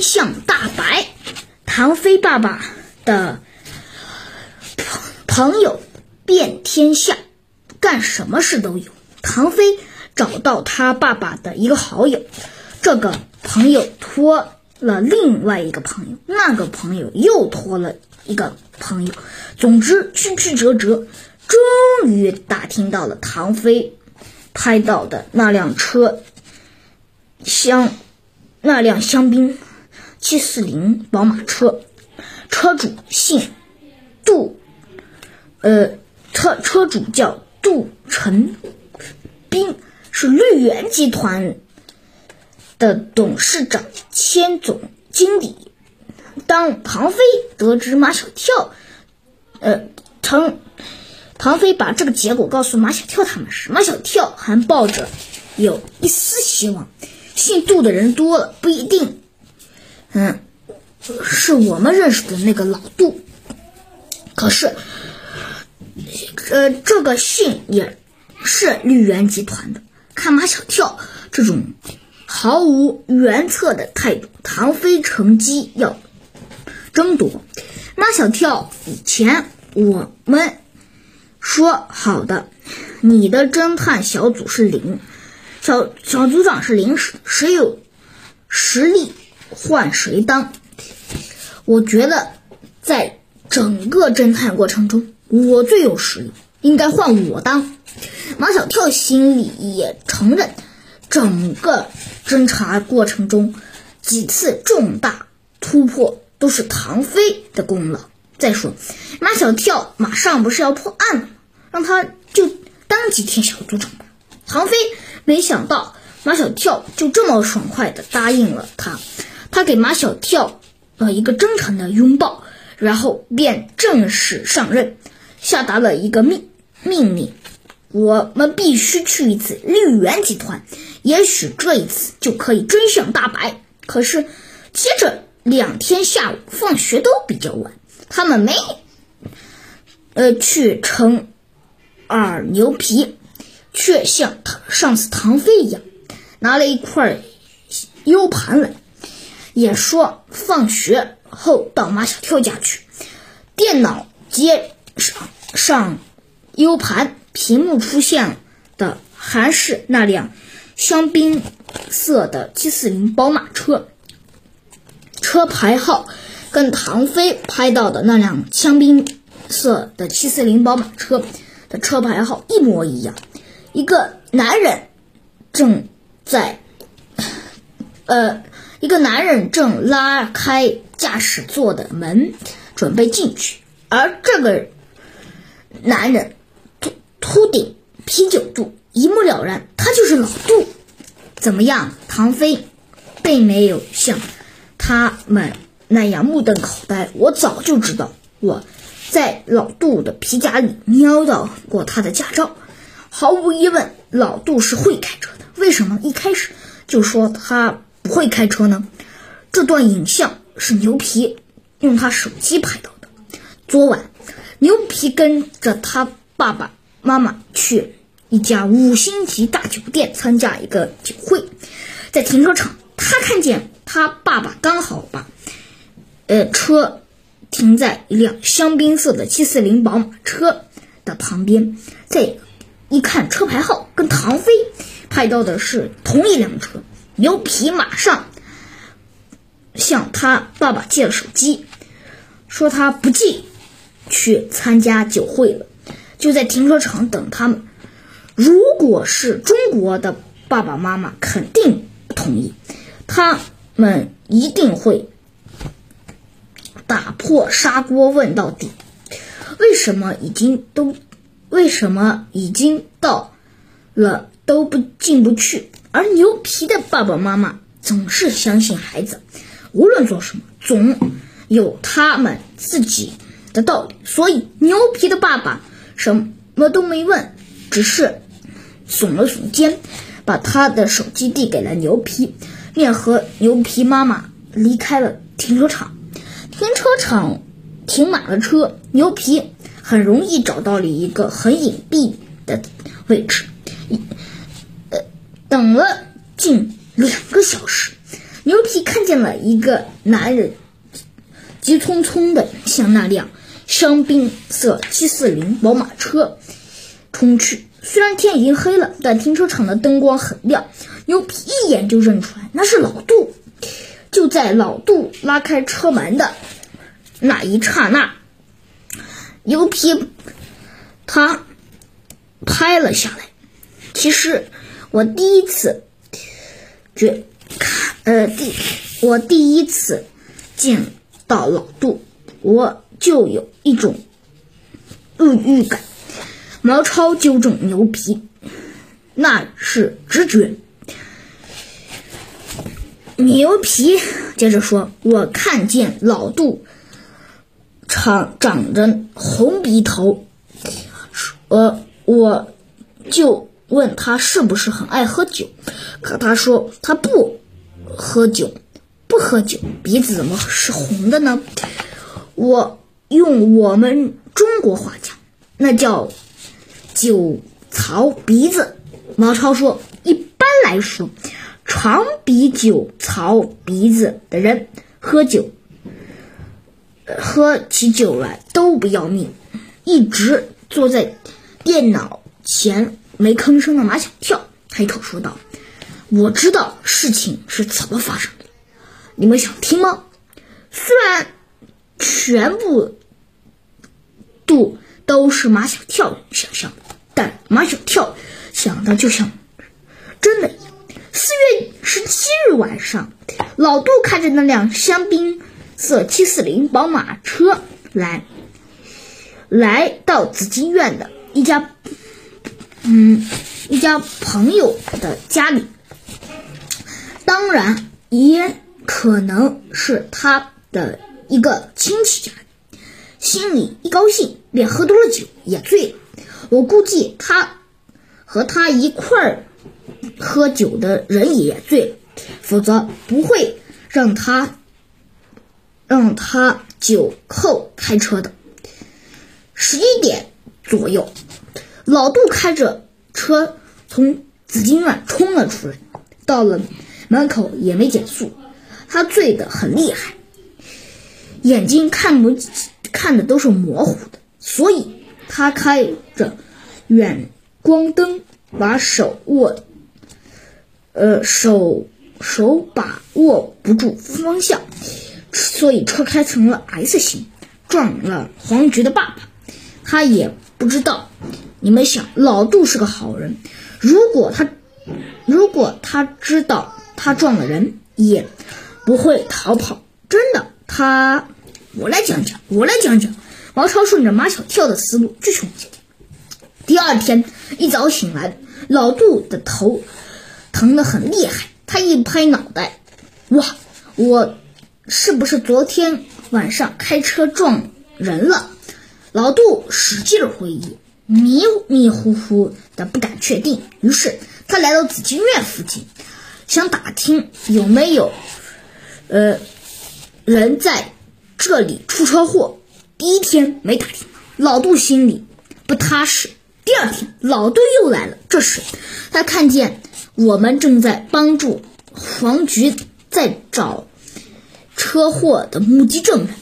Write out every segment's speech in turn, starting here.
真相大白。唐飞爸爸的朋朋友遍天下，干什么事都有。唐飞找到他爸爸的一个好友，这个朋友托了另外一个朋友，那个朋友又托了一个朋友，总之曲曲折折，终于打听到了唐飞拍到的那辆车香那辆香槟七四零宝马车，车主姓杜，呃，车车主叫杜成斌，是绿源集团的董事长兼总经理。当唐飞得知马小跳，呃，唐唐飞把这个结果告诉马小跳他们时，马小跳还抱着有一丝希望。姓杜的人多了，不一定，嗯，是我们认识的那个老杜。可是，呃，这个姓也是绿源集团的。看马小跳这种毫无原则的态度，唐飞乘机要争夺。马小跳以前我们说好的，你的侦探小组是零，小小组长是零，谁有实力换谁当。我觉得在整个侦探过程中，我最有实力，应该换我当。马小跳心里也承认，整个侦查过程中几次重大突破都是唐飞的功劳。再说，马小跳马上不是要破案了吗？让他就当几天小组长吧。唐飞没想到马小跳就这么爽快地答应了他，他给马小跳了一个真诚的拥抱，然后便正式上任，下达了一个命命令。我们必须去一次绿源集团，也许这一次就可以真相大白。可是，接着两天下午放学都比较晚，他们没呃去成耳牛皮，却像上次唐飞一样拿了一块 U 盘来，也说放学后到马小跳家去，电脑接上上 U 盘。屏幕出现的还是那辆香槟色的七四零宝马车，车牌号跟唐飞拍到的那辆香槟色的七四零宝马车的车牌号一模一样。一个男人正在，呃，一个男人正拉开驾驶座的门准备进去，而这个男人。秃秃顶啤酒肚，一目了然，他就是老杜。怎么样？唐飞并没有像他们那样目瞪口呆。我早就知道，我在老杜的皮夹里瞄到过他的驾照。毫无疑问，老杜是会开车的。为什么一开始就说他会开车呢？这段影像是牛皮用他手机拍到的。昨晚，牛皮跟着他爸爸。妈妈去一家五星级大酒店参加一个酒会，在停车场，他看见他爸爸刚好把，呃，车停在一辆香槟色的七四零宝马车的旁边，再一看车牌号跟唐飞拍到的是同一辆车，牛皮马上向他爸爸借了手机，说他不进去参加酒会了。就在停车场等他们。如果是中国的爸爸妈妈，肯定不同意，他们一定会打破砂锅问到底：为什么已经都，为什么已经到了都不进不去？而牛皮的爸爸妈妈总是相信孩子，无论做什么，总有他们自己的道理。所以牛皮的爸爸。什么都没问，只是耸了耸肩，把他的手机递给了牛皮，便和牛皮妈妈离开了停车场。停车场停满了车，牛皮很容易找到了一个很隐蔽的位置，呃，等了近两个小时，牛皮看见了一个男人急匆匆的向那辆香槟色七四零宝马车冲去。虽然天已经黑了，但停车场的灯光很亮，牛皮一眼就认出来那是老杜。就在老杜拉开车门的那一刹那，牛皮他拍了下来。其实我第一次觉看，呃，第我第一次见到老杜，我就有一种预预感。毛超纠正牛皮，那是直觉。牛皮接着说：“我看见老杜长长着红鼻头，呃，我就问他是不是很爱喝酒，可他说他不喝酒，不喝酒，鼻子怎么是红的呢？我用我们中国话讲，那叫酒槽鼻子。”毛超说：“一般来说。”长鼻酒槽鼻子的人喝酒，喝起酒来都不要命。一直坐在电脑前没吭声的马小跳开口说道：“我知道事情是怎么发生的，你们想听吗？”虽然全部度都是马小跳想象的，但马小跳想的就像真的一样。四月十七日晚上，老杜开着那辆香槟色七四零宝马车来，来到紫金院的一家，嗯，一家朋友的家里。当然，也可能是他的一个亲戚家里。心里一高兴，便喝多了酒，也醉了。我估计他和他一块儿。喝酒的人也醉了，否则不会让他让他酒后开车的。十一点左右，老杜开着车从紫金院冲了出来，到了门口也没减速。他醉得很厉害，眼睛看不看的都是模糊的，所以他开着远光灯，把手握。呃，手手把握不住方向，所以车开成了 S 型，撞了黄菊的爸爸。他也不知道。你们想，老杜是个好人，如果他如果他知道他撞了人，也不会逃跑。真的，他我来讲讲，我来讲讲。毛超顺着马小跳的思路继续往下听。第二天一早醒来，老杜的头。疼得很厉害，他一拍脑袋，哇，我是不是昨天晚上开车撞人了？老杜使劲回忆，迷迷糊糊的不敢确定。于是他来到紫金院附近，想打听有没有呃人在这里出车祸。第一天没打听，老杜心里不踏实。第二天，老杜又来了，这时他看见。我们正在帮助黄菊在找车祸的目击证人，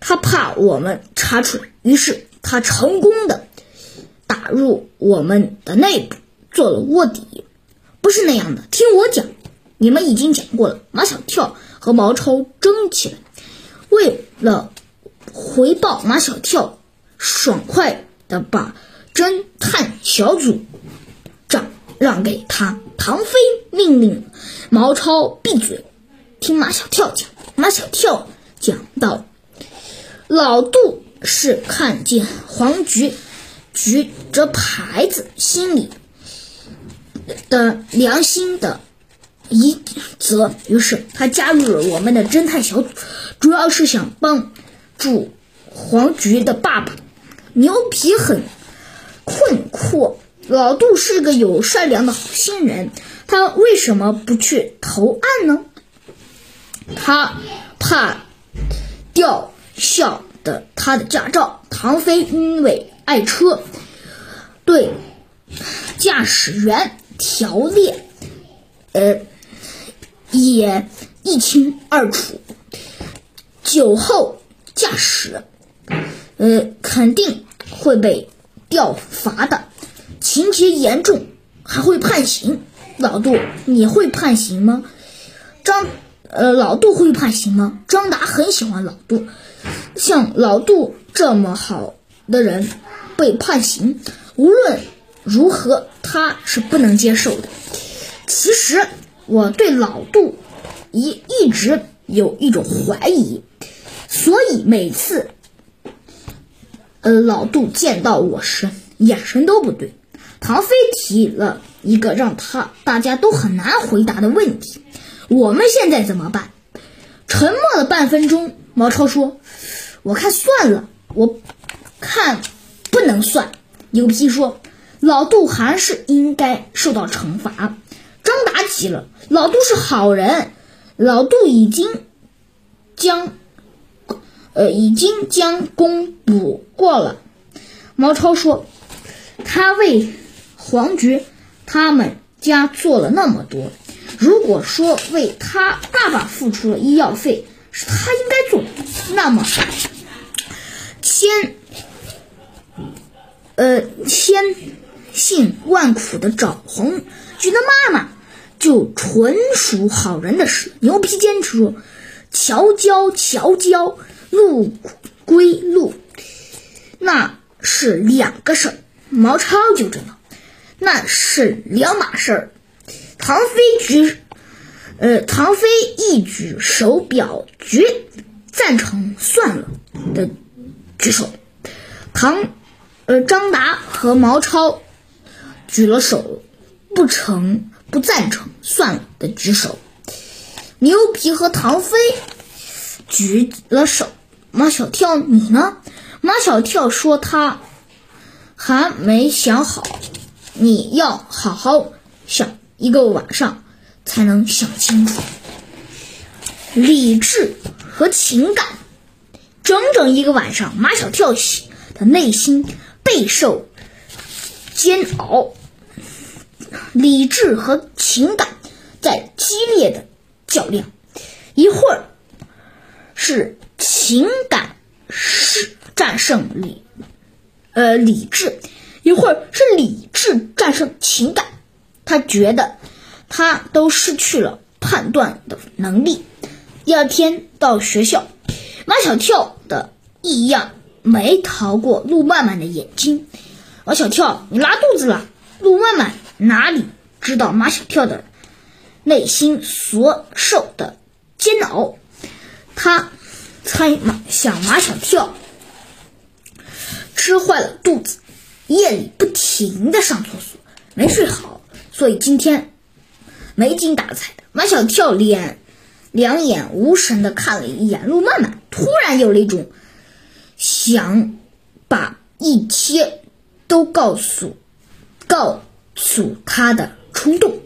他怕我们查出来，于是他成功的打入我们的内部，做了卧底。不是那样的，听我讲，你们已经讲过了。马小跳和毛超争起来，为了回报马小跳，爽快的把侦探小组长。让给他，唐飞命令毛超闭嘴，听马小跳讲。马小跳讲到，老杜是看见黄菊举着牌子，心里的良心的一则，于是他加入了我们的侦探小组，主要是想帮助黄菊的爸爸。牛皮很困惑。老杜是个有善良的好心人，他为什么不去投案呢？他怕吊销的他的驾照。唐飞因为爱车，对驾驶员条例，呃，也一清二楚。酒后驾驶，呃，肯定会被调罚的，情节严重还会判刑。老杜，你会判刑吗？张，呃，老杜会判刑吗？张达很喜欢老杜，像老杜这么好的人被判刑，无论如何他是不能接受的。其实我对老杜一一直有一种怀疑，所以每次，呃，老杜见到我时眼神都不对。唐飞提了一个让他大家都很难回答的问题：“我们现在怎么办？”沉默了半分钟，毛超说：“我看算了，我看不能算。”牛皮说：“老杜还是应该受到惩罚。”张达急了：“老杜是好人，老杜已经将呃已经将功补过了。”毛超说：“他为。”黄菊他们家做了那么多，如果说为他爸爸付出了医药费是他应该做的，那么千呃千辛万苦的找红菊的妈妈，就纯属好人的事。牛皮坚持说：“桥交桥交，路归路，那是两个事儿。”毛超就这样。那是两码事儿。唐飞举，呃，唐飞一举手表决赞成算了的举手。唐，呃，张达和毛超举了手，不成不赞成算了的举手。牛皮和唐飞举了手。马小跳，你呢？马小跳说他还没想好。你要好好想一个晚上，才能想清楚。理智和情感，整整一个晚上，马小跳的内心备受煎熬。理智和情感在激烈的较量，一会儿是情感是战胜理，呃，理智。一会儿是理智战胜情感，他觉得他都失去了判断的能力。第二天到学校，马小跳的异样没逃过陆曼曼的眼睛。马小跳，你拉肚子了？陆曼曼哪里知道马小跳的内心所受的煎熬？他猜马想马小跳吃坏了肚子。夜里不停的上厕所，没睡好，所以今天没精打采的。马小跳脸两眼无神的看了一眼陆曼曼，突然有了一种想把一切都告诉告诉他的冲动。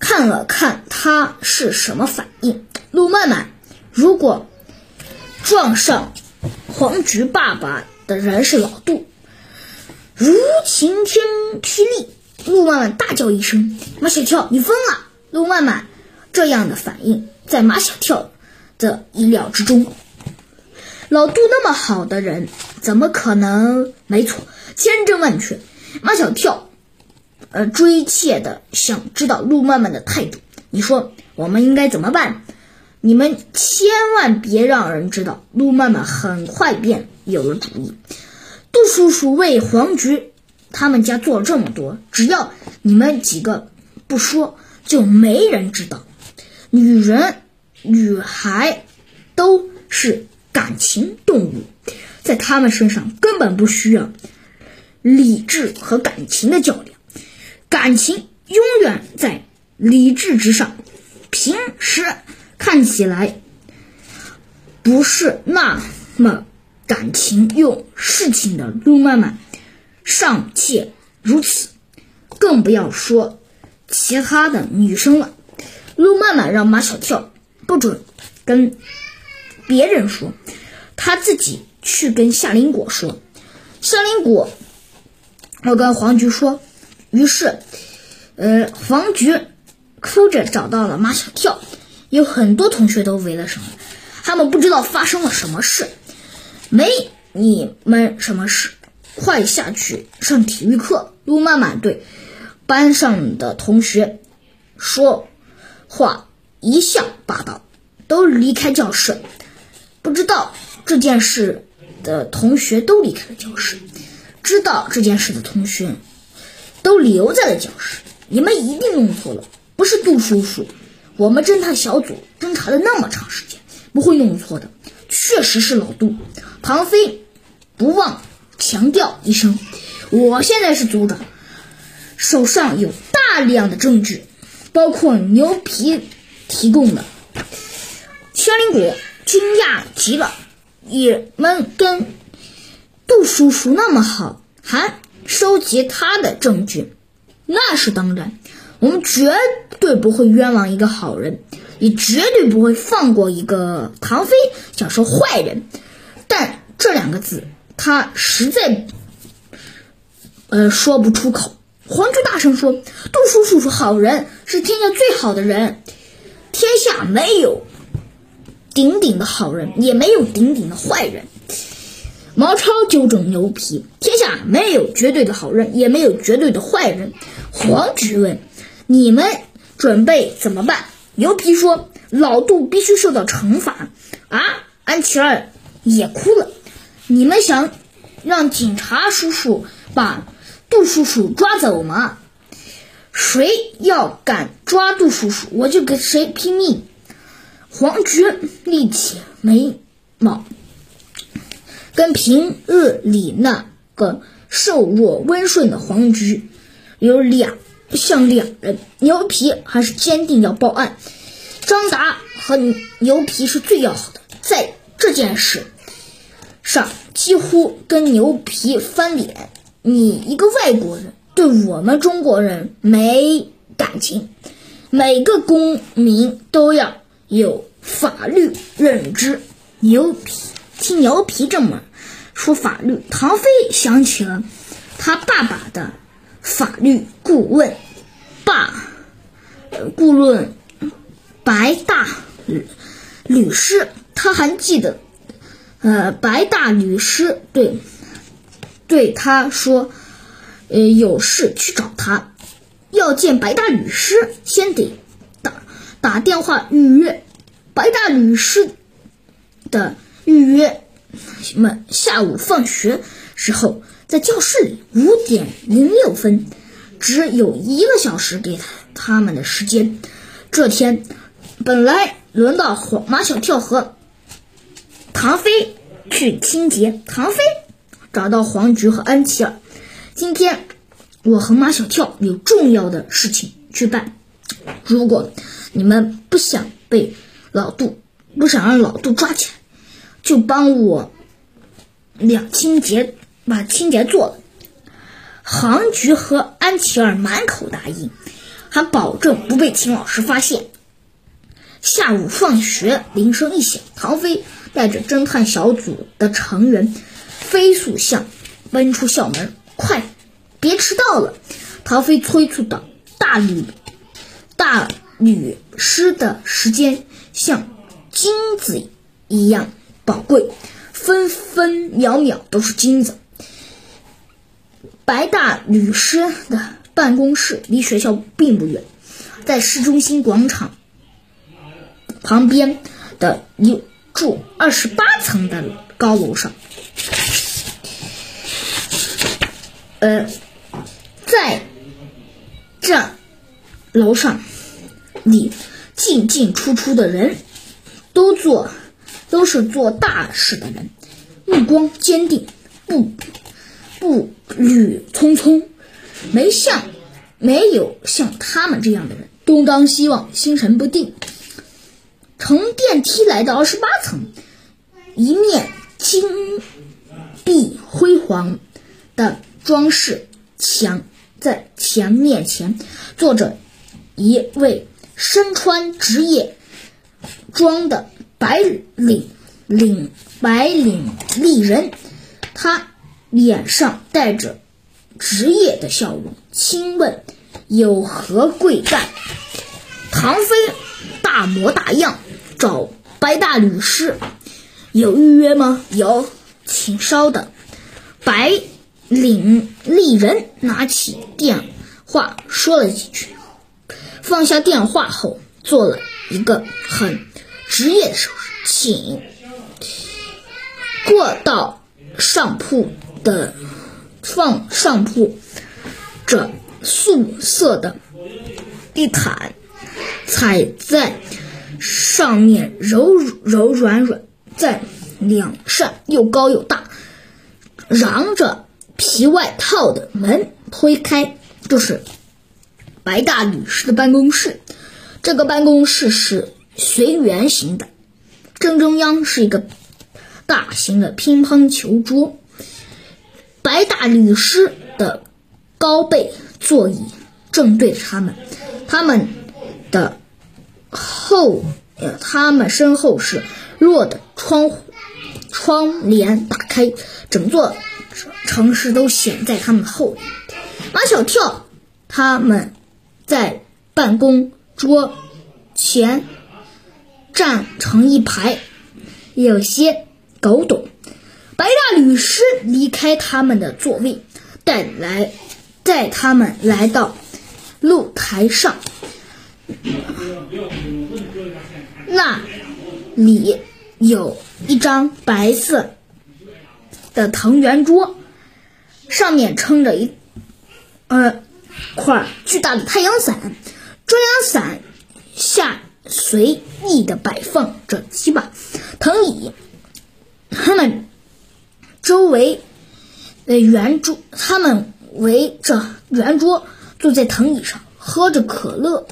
看了看他是什么反应，陆曼曼如果撞上黄菊爸爸的人是老杜。如晴天霹雳，陆曼曼大叫一声：“马小跳，你疯了！”陆曼曼这样的反应在马小跳的意料之中。老杜那么好的人，怎么可能？没错，千真万确。马小跳，呃，追切的想知道陆曼曼的态度。你说我们应该怎么办？你们千万别让人知道。陆曼曼很快便有了主意。杜叔叔为黄菊他们家做了这么多，只要你们几个不说，就没人知道。女人、女孩都是感情动物，在他们身上根本不需要理智和感情的较量，感情永远在理智之上。平时看起来不是那么。感情用事情的陆曼曼尚且如此，更不要说其他的女生了。陆曼曼让马小跳不准跟别人说，他自己去跟夏林果说。夏林果要跟黄菊说，于是，呃，黄菊哭着找到了马小跳，有很多同学都围了上来，他们不知道发生了什么事。没你们什么事，快下去上体育课。卢妈妈对班上的同学说话一向霸道，都离开教室。不知道这件事的同学都离开了教室，知道这件事的同学都留在了教室。你们一定弄错了，不是杜叔叔。我们侦探小组侦查了那么长时间，不会弄错的，确实是老杜。唐飞不忘强调一声：“我现在是组长，手上有大量的证据，包括牛皮提供的。”千灵果惊讶极了：“你们跟杜叔叔那么好，还收集他的证据？那是当然。”我们绝对不会冤枉一个好人，也绝对不会放过一个唐飞，想说坏人。但这两个字他实在，呃，说不出口。黄菊大声说：“杜叔叔是好人，是天下最好的人。天下没有顶顶的好人，也没有顶顶的坏人。”毛超纠正牛皮：“天下没有绝对的好人，也没有绝对的坏人。”黄菊问。你们准备怎么办？牛皮说：“老杜必须受到惩罚。”啊，安琪儿也哭了。你们想让警察叔叔把杜叔叔抓走吗？谁要敢抓杜叔叔，我就跟谁拼命。黄菊立起眉毛，跟平日里那个瘦弱温顺的黄菊有两。像两人，牛皮还是坚定要报案。张达和牛皮是最要好的，在这件事上几乎跟牛皮翻脸。你一个外国人，对我们中国人没感情。每个公民都要有法律认知。牛皮听牛皮这么说法律，唐飞想起了他爸爸的。法律顾问，爸，顾问白大律师，他还记得，呃，白大律师对对他说，呃，有事去找他，要见白大律师，先得打电话预约。白大律师的预约们下午放学时候。在教室里，五点零六分，只有一个小时给他他们的时间。这天本来轮到黄马小跳和唐飞去清洁，唐飞找到黄菊和安琪儿。今天我和马小跳有重要的事情去办。如果你们不想被老杜，不想让老杜抓起来，就帮我两清洁。把清洁做了，杭菊和安琪儿满口答应，还保证不被秦老师发现。下午放学铃声一响，唐飞带着侦探小组的成员飞速向奔出校门，快，别迟到了！唐飞催促道：“大吕大吕师的时间像金子一样宝贵，分分秒秒都是金子。”白大律师的办公室离学校并不远，在市中心广场旁边的一住二十八层的高楼上。呃，在这楼上里进进出出的人都做都是做大事的人，目光坚定，步。步履匆匆，没像没有像他们这样的人，东张西望，心神不定。乘电梯来到二十八层，一面金碧辉煌的装饰墙，在墙面前坐着一位身穿职业装的白领领白领丽人，他。脸上带着职业的笑容，轻问：“有何贵干？”唐飞大大模大样找白大律师。有预约吗？有，请稍等。白领丽人拿起电话说了几句，放下电话后做了一个很职业的手势，请过到上铺的放上铺这素色的地毯，踩在上面柔柔软软，在两扇又高又大。嚷着皮外套的门推开，就是白大律师的办公室。这个办公室是随圆形的，正中央是一个大型的乒乓球桌。白大律师的高背座椅正对着他们，他们的后呃，他们身后是落的窗户。窗帘打开，整座城市都显在他们后。马小跳他们在办公桌前站成一排，有些搞懂。白大律师离开他们的座位，带来带他们来到露台上，那里。有一张白色的藤圆桌，上面撑着一呃块巨大的太阳伞，中央伞下随意的摆放着几把藤椅。他们周围的圆桌，他们围着圆桌坐在藤椅上，喝着可乐，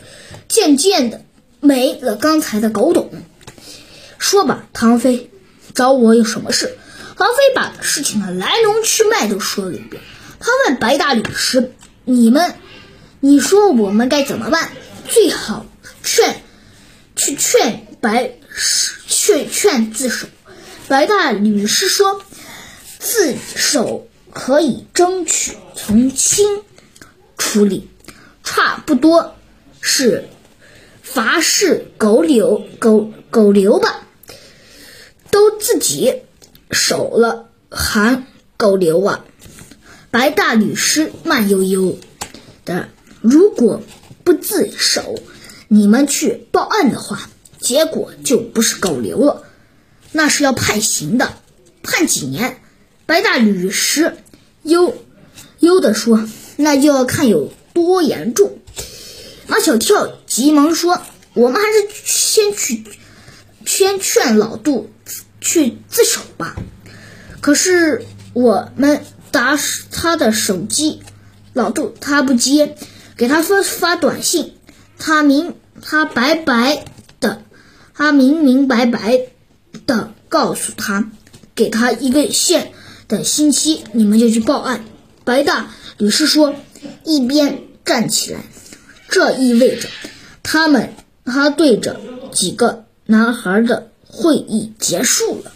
渐渐的没了刚才的搞懂。说吧，唐飞，找我有什么事？唐飞把事情的来龙去脉都说了一遍。他问白大律师：“你们，你说我们该怎么办？最好劝，去劝白，去劝自首。”白大律师说：“自首可以争取从轻处理，差不多是罚是狗流狗狗流吧。”都自己守了，还狗流啊！白大律师慢悠悠的，如果不自首，你们去报案的话，结果就不是狗流了，那是要判刑的，判几年？白大律师悠悠的说：“那就要看有多严重。”马小跳急忙说：“我们还是先去。”先劝老杜去自首吧。可是我们打他的手机，老杜他不接，给他发发短信，他明他白白的，他明明白白的告诉他，给他一个线的星期，你们就去报案。白大律师说，一边站起来，这意味着他们他对着几个。男孩的会议结束了。